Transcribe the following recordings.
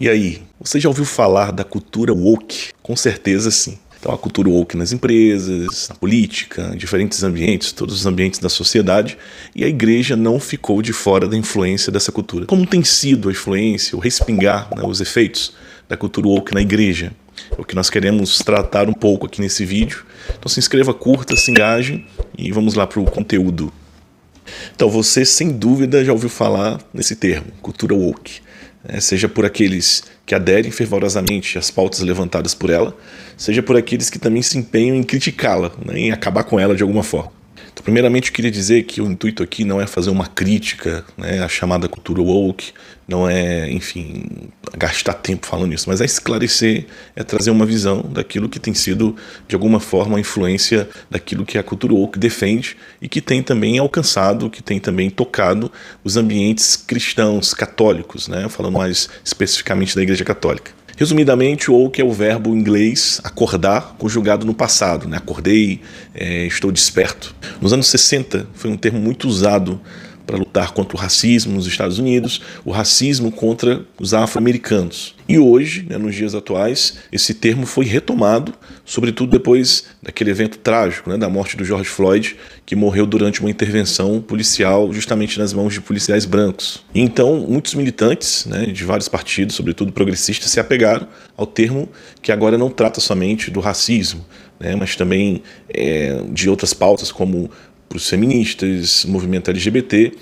E aí, você já ouviu falar da cultura woke? Com certeza sim. Então, a cultura woke nas empresas, na política, em diferentes ambientes, todos os ambientes da sociedade, e a igreja não ficou de fora da influência dessa cultura. Como tem sido a influência, o respingar, né, os efeitos da cultura woke na igreja? É o que nós queremos tratar um pouco aqui nesse vídeo. Então, se inscreva, curta, se engaje e vamos lá para o conteúdo. Então, você sem dúvida já ouviu falar nesse termo, cultura woke seja por aqueles que aderem fervorosamente às pautas levantadas por ela, seja por aqueles que também se empenham em criticá-la, né, em acabar com ela de alguma forma. Então, primeiramente, eu queria dizer que o intuito aqui não é fazer uma crítica né, à chamada cultura woke, não é, enfim, gastar tempo falando isso, mas é esclarecer, é trazer uma visão daquilo que tem sido, de alguma forma, a influência daquilo que a cultura woke defende e que tem também alcançado, que tem também tocado os ambientes cristãos, católicos, né, falando mais especificamente da Igreja Católica. Resumidamente, woke é o verbo inglês acordar, conjugado no passado. Né? Acordei, é, estou desperto. Nos anos 60, foi um termo muito usado para lutar contra o racismo nos Estados Unidos, o racismo contra os afro-americanos. E hoje, né, nos dias atuais, esse termo foi retomado, sobretudo depois daquele evento trágico, né, da morte do George Floyd, que morreu durante uma intervenção policial justamente nas mãos de policiais brancos. E então, muitos militantes né, de vários partidos, sobretudo progressistas, se apegaram ao termo que agora não trata somente do racismo, né, mas também é, de outras pautas como para os feministas, movimento LGBT,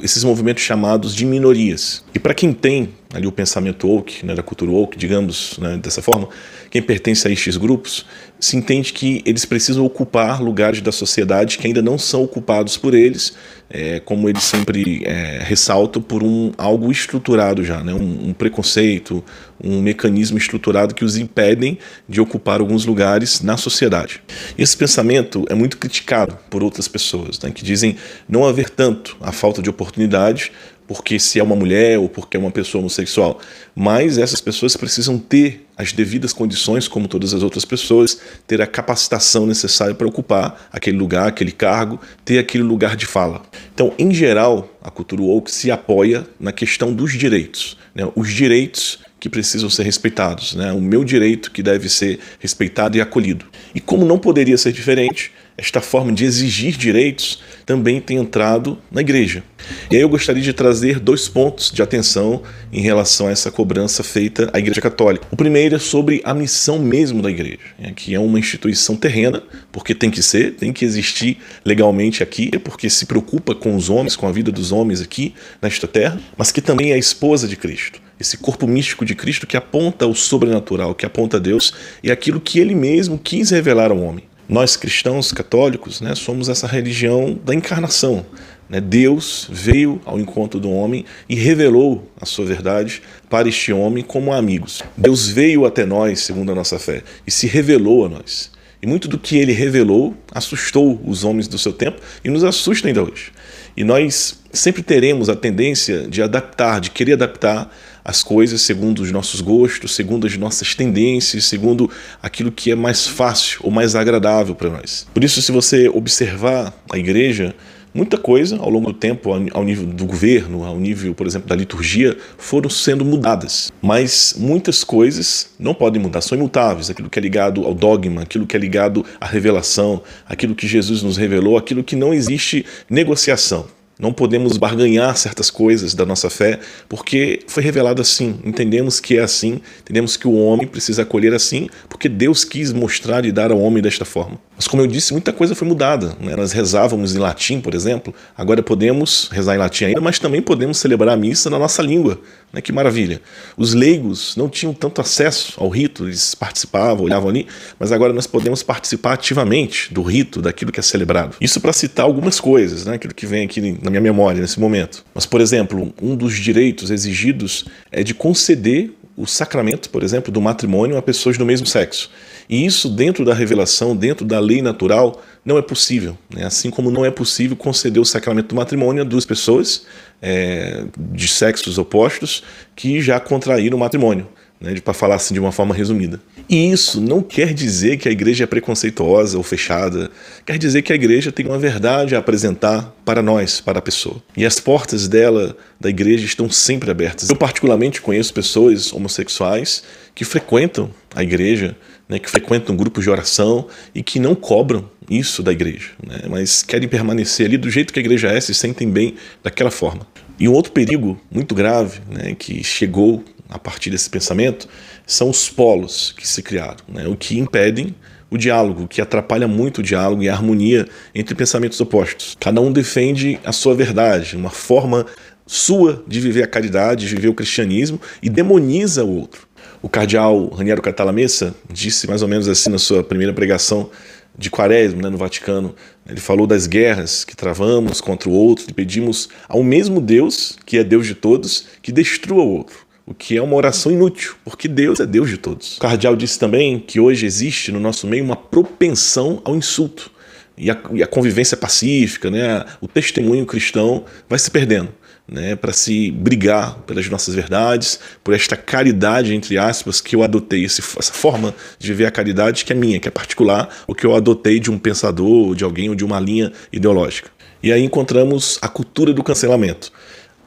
esses movimentos chamados de minorias. E para quem tem ali o pensamento woke, né, da cultura woke, digamos né, dessa forma, quem pertence a estes grupos, se entende que eles precisam ocupar lugares da sociedade que ainda não são ocupados por eles, é, como eles sempre é, ressaltam, por um algo estruturado já, né, um, um, preconceito, um mecanismo estruturado que os impedem de ocupar alguns lugares na sociedade. Esse pensamento é muito criticado por outras pessoas, né, que dizem não haver tanto a falta de oportunidade porque se é uma mulher ou porque é uma pessoa homossexual, mas essas pessoas precisam ter as devidas condições, como todas as outras pessoas, ter a capacitação necessária para ocupar aquele lugar, aquele cargo, ter aquele lugar de fala. Então, em geral, a cultura woke se apoia na questão dos direitos, né? os direitos que precisam ser respeitados, né? o meu direito que deve ser respeitado e acolhido. E como não poderia ser diferente, esta forma de exigir direitos também tem entrado na igreja. E aí eu gostaria de trazer dois pontos de atenção em relação a essa cobrança feita à Igreja Católica. O primeiro é sobre a missão mesmo da igreja, né, que é uma instituição terrena, porque tem que ser, tem que existir legalmente aqui, porque se preocupa com os homens, com a vida dos homens aqui nesta terra, mas que também é a esposa de Cristo esse corpo místico de Cristo que aponta o sobrenatural, que aponta a Deus e aquilo que ele mesmo quis revelar ao homem. Nós cristãos católicos né, somos essa religião da encarnação. Né? Deus veio ao encontro do homem e revelou a sua verdade para este homem como amigos. Deus veio até nós, segundo a nossa fé, e se revelou a nós. E muito do que ele revelou assustou os homens do seu tempo e nos assusta ainda hoje. E nós sempre teremos a tendência de adaptar, de querer adaptar as coisas segundo os nossos gostos, segundo as nossas tendências, segundo aquilo que é mais fácil ou mais agradável para nós. Por isso, se você observar a igreja, muita coisa ao longo do tempo, ao nível do governo, ao nível, por exemplo, da liturgia, foram sendo mudadas. Mas muitas coisas não podem mudar, são imutáveis. Aquilo que é ligado ao dogma, aquilo que é ligado à revelação, aquilo que Jesus nos revelou, aquilo que não existe negociação. Não podemos barganhar certas coisas da nossa fé, porque foi revelado assim. Entendemos que é assim, entendemos que o homem precisa acolher assim, porque Deus quis mostrar e dar ao homem desta forma. Mas, como eu disse, muita coisa foi mudada. Né? Nós rezávamos em latim, por exemplo, agora podemos rezar em latim ainda, mas também podemos celebrar a missa na nossa língua. Né? Que maravilha! Os leigos não tinham tanto acesso ao rito, eles participavam, olhavam ali, mas agora nós podemos participar ativamente do rito, daquilo que é celebrado. Isso para citar algumas coisas, né? aquilo que vem aqui na minha memória nesse momento. Mas, por exemplo, um dos direitos exigidos é de conceder o sacramento, por exemplo, do matrimônio a pessoas do mesmo sexo. E isso, dentro da revelação, dentro da lei natural, não é possível. Né? Assim como não é possível conceder o sacramento do matrimônio a duas pessoas é, de sexos opostos que já contraíram o matrimônio. Né, para falar assim de uma forma resumida. E isso não quer dizer que a igreja é preconceituosa ou fechada, quer dizer que a igreja tem uma verdade a apresentar para nós, para a pessoa. E as portas dela, da igreja, estão sempre abertas. Eu, particularmente, conheço pessoas homossexuais que frequentam a igreja, né, que frequentam grupos de oração e que não cobram isso da igreja, né, mas querem permanecer ali do jeito que a igreja é, se sentem bem daquela forma. E um outro perigo muito grave né, que chegou a partir desse pensamento são os polos que se criaram, né, o que impedem o diálogo, o que atrapalha muito o diálogo e a harmonia entre pensamentos opostos. Cada um defende a sua verdade, uma forma sua de viver a caridade, de viver o cristianismo e demoniza o outro. O cardeal Raniero Catalamessa disse mais ou menos assim na sua primeira pregação de Quaresma né, no Vaticano. Ele falou das guerras que travamos contra o outro e pedimos ao mesmo Deus, que é Deus de todos, que destrua o outro. O que é uma oração inútil, porque Deus é Deus de todos. O cardeal disse também que hoje existe no nosso meio uma propensão ao insulto. E a, e a convivência pacífica, né, o testemunho cristão vai se perdendo né, para se brigar pelas nossas verdades, por esta caridade, entre aspas, que eu adotei, esse, essa forma de viver a caridade que é minha, que é particular, o que eu adotei de um pensador, de alguém ou de uma linha ideológica. E aí encontramos a cultura do cancelamento.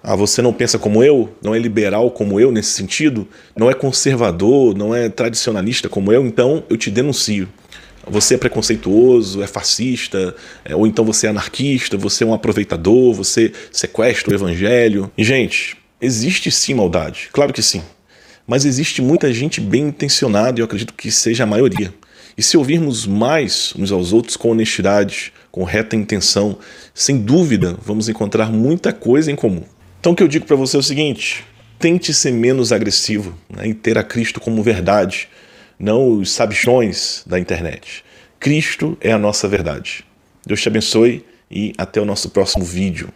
Ah, você não pensa como eu, não é liberal como eu nesse sentido, não é conservador, não é tradicionalista como eu, então eu te denuncio você é preconceituoso, é fascista, é, ou então você é anarquista, você é um aproveitador, você sequestra o evangelho. E, gente, existe sim maldade, claro que sim. Mas existe muita gente bem intencionada e eu acredito que seja a maioria. E se ouvirmos mais uns aos outros com honestidade, com reta intenção, sem dúvida vamos encontrar muita coisa em comum. Então o que eu digo para você é o seguinte: tente ser menos agressivo né, e ter a Cristo como verdade não os sabichões da internet. Cristo é a nossa verdade. Deus te abençoe e até o nosso próximo vídeo.